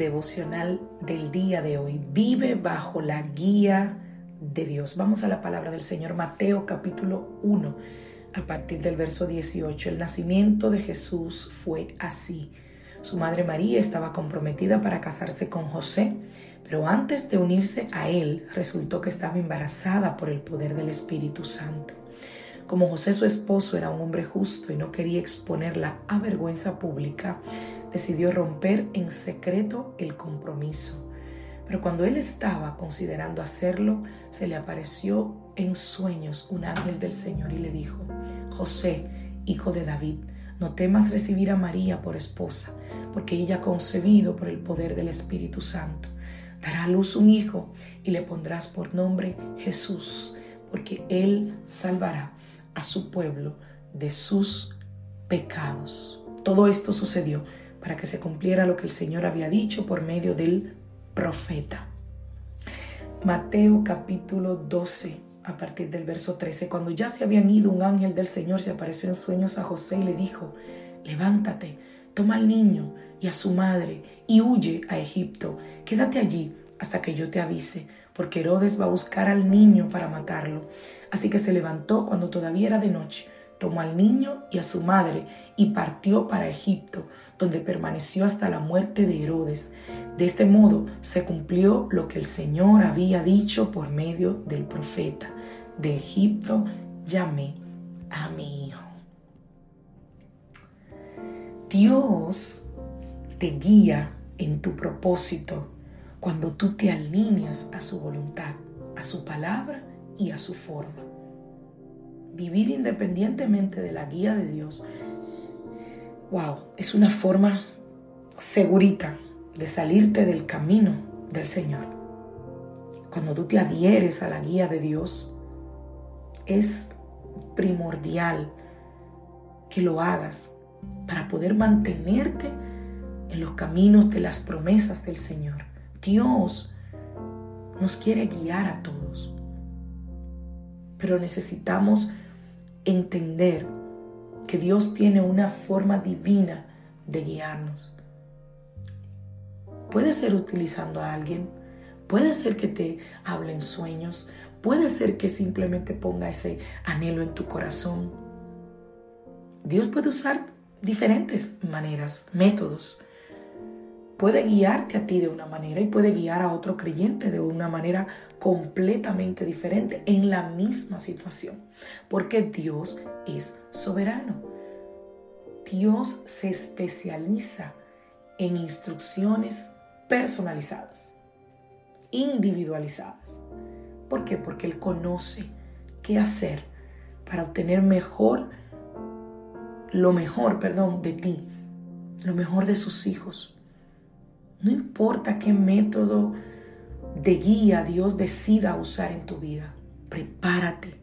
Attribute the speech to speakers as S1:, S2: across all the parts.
S1: Devocional del día de hoy. Vive bajo la guía de Dios. Vamos a la palabra del Señor Mateo capítulo 1 a partir del verso 18. El nacimiento de Jesús fue así. Su madre María estaba comprometida para casarse con José, pero antes de unirse a él resultó que estaba embarazada por el poder del Espíritu Santo. Como José su esposo era un hombre justo y no quería exponerla a vergüenza pública, decidió romper en secreto el compromiso. Pero cuando él estaba considerando hacerlo, se le apareció en sueños un ángel del Señor y le dijo, José, hijo de David, no temas recibir a María por esposa, porque ella ha concebido por el poder del Espíritu Santo. Dará a luz un hijo y le pondrás por nombre Jesús, porque él salvará a su pueblo de sus pecados. Todo esto sucedió para que se cumpliera lo que el Señor había dicho por medio del profeta. Mateo capítulo 12, a partir del verso 13. Cuando ya se habían ido, un ángel del Señor se apareció en sueños a José y le dijo, levántate, toma al niño y a su madre y huye a Egipto. Quédate allí hasta que yo te avise, porque Herodes va a buscar al niño para matarlo. Así que se levantó cuando todavía era de noche tomó al niño y a su madre y partió para Egipto, donde permaneció hasta la muerte de Herodes. De este modo se cumplió lo que el Señor había dicho por medio del profeta. De Egipto llamé a mi hijo. Dios te guía en tu propósito cuando tú te alineas a su voluntad, a su palabra y a su forma vivir independientemente de la guía de Dios, wow, es una forma segurita de salirte del camino del Señor. Cuando tú te adhieres a la guía de Dios, es primordial que lo hagas para poder mantenerte en los caminos de las promesas del Señor. Dios nos quiere guiar a todos, pero necesitamos entender que Dios tiene una forma divina de guiarnos. Puede ser utilizando a alguien, puede ser que te hable en sueños, puede ser que simplemente ponga ese anhelo en tu corazón. Dios puede usar diferentes maneras, métodos. Puede guiarte a ti de una manera y puede guiar a otro creyente de una manera completamente diferente en la misma situación, porque Dios es soberano. Dios se especializa en instrucciones personalizadas, individualizadas. ¿Por qué? Porque Él conoce qué hacer para obtener mejor, lo mejor, perdón, de ti, lo mejor de sus hijos. No importa qué método de guía Dios decida usar en tu vida. Prepárate.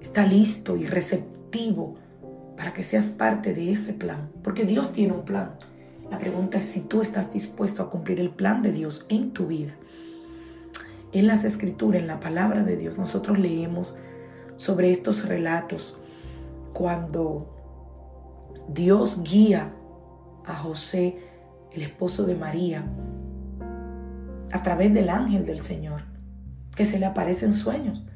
S1: Está listo y receptivo para que seas parte de ese plan, porque Dios tiene un plan. La pregunta es si tú estás dispuesto a cumplir el plan de Dios en tu vida. En las escrituras, en la palabra de Dios, nosotros leemos sobre estos relatos cuando Dios guía a José, el esposo de María, a través del ángel del Señor, que se le aparece en sueños.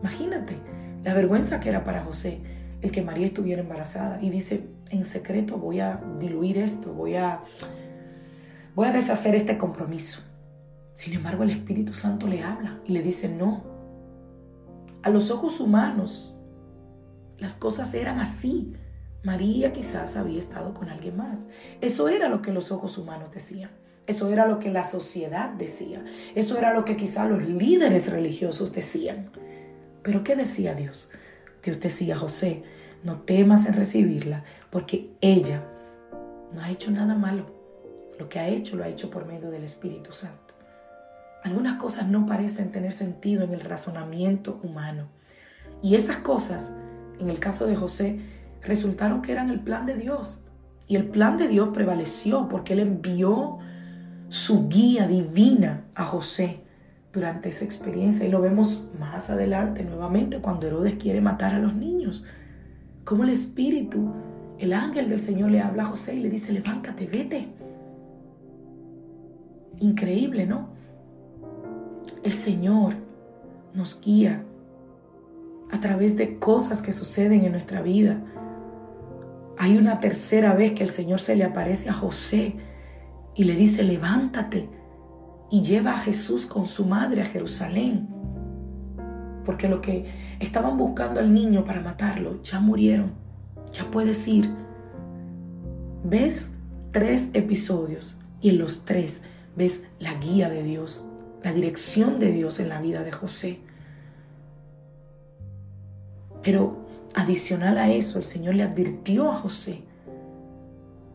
S1: Imagínate la vergüenza que era para José el que María estuviera embarazada y dice, en secreto voy a diluir esto, voy a voy a deshacer este compromiso. Sin embargo, el Espíritu Santo le habla y le dice, "No. A los ojos humanos las cosas eran así. María quizás había estado con alguien más. Eso era lo que los ojos humanos decían. Eso era lo que la sociedad decía. Eso era lo que quizá los líderes religiosos decían. Pero ¿qué decía Dios? Dios decía, José, no temas en recibirla, porque ella no ha hecho nada malo. Lo que ha hecho lo ha hecho por medio del Espíritu Santo. Algunas cosas no parecen tener sentido en el razonamiento humano. Y esas cosas, en el caso de José, resultaron que eran el plan de Dios. Y el plan de Dios prevaleció porque Él envió su guía divina a José durante esa experiencia. Y lo vemos más adelante nuevamente cuando Herodes quiere matar a los niños. Como el Espíritu, el ángel del Señor le habla a José y le dice, levántate, vete. Increíble, ¿no? El Señor nos guía a través de cosas que suceden en nuestra vida. Hay una tercera vez que el Señor se le aparece a José y le dice, levántate y lleva a Jesús con su madre a Jerusalén. Porque lo que estaban buscando al niño para matarlo ya murieron. Ya puedes ir. Ves tres episodios y en los tres ves la guía de Dios, la dirección de Dios en la vida de José. Pero adicional a eso, el Señor le advirtió a José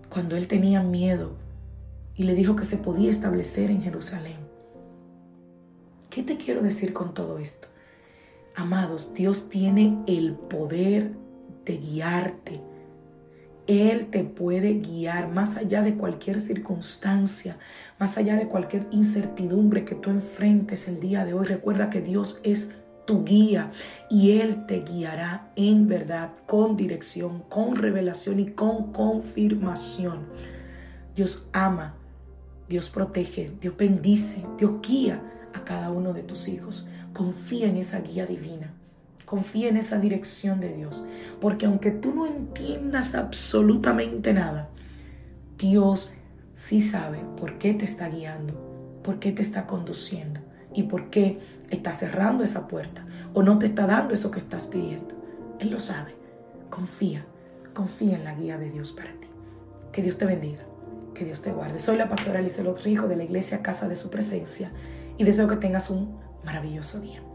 S1: cuando él tenía miedo y le dijo que se podía establecer en Jerusalén. ¿Qué te quiero decir con todo esto? Amados, Dios tiene el poder de guiarte. Él te puede guiar más allá de cualquier circunstancia, más allá de cualquier incertidumbre que tú enfrentes el día de hoy. Recuerda que Dios es tu guía y Él te guiará en verdad, con dirección, con revelación y con confirmación. Dios ama, Dios protege, Dios bendice, Dios guía a cada uno de tus hijos. Confía en esa guía divina. Confía en esa dirección de Dios. Porque aunque tú no entiendas absolutamente nada, Dios sí sabe por qué te está guiando, por qué te está conduciendo y por qué está cerrando esa puerta o no te está dando eso que estás pidiendo. Él lo sabe. Confía, confía en la guía de Dios para ti. Que Dios te bendiga, que Dios te guarde. Soy la pastora Alice Hijo de la iglesia Casa de Su Presencia y deseo que tengas un maravilloso día.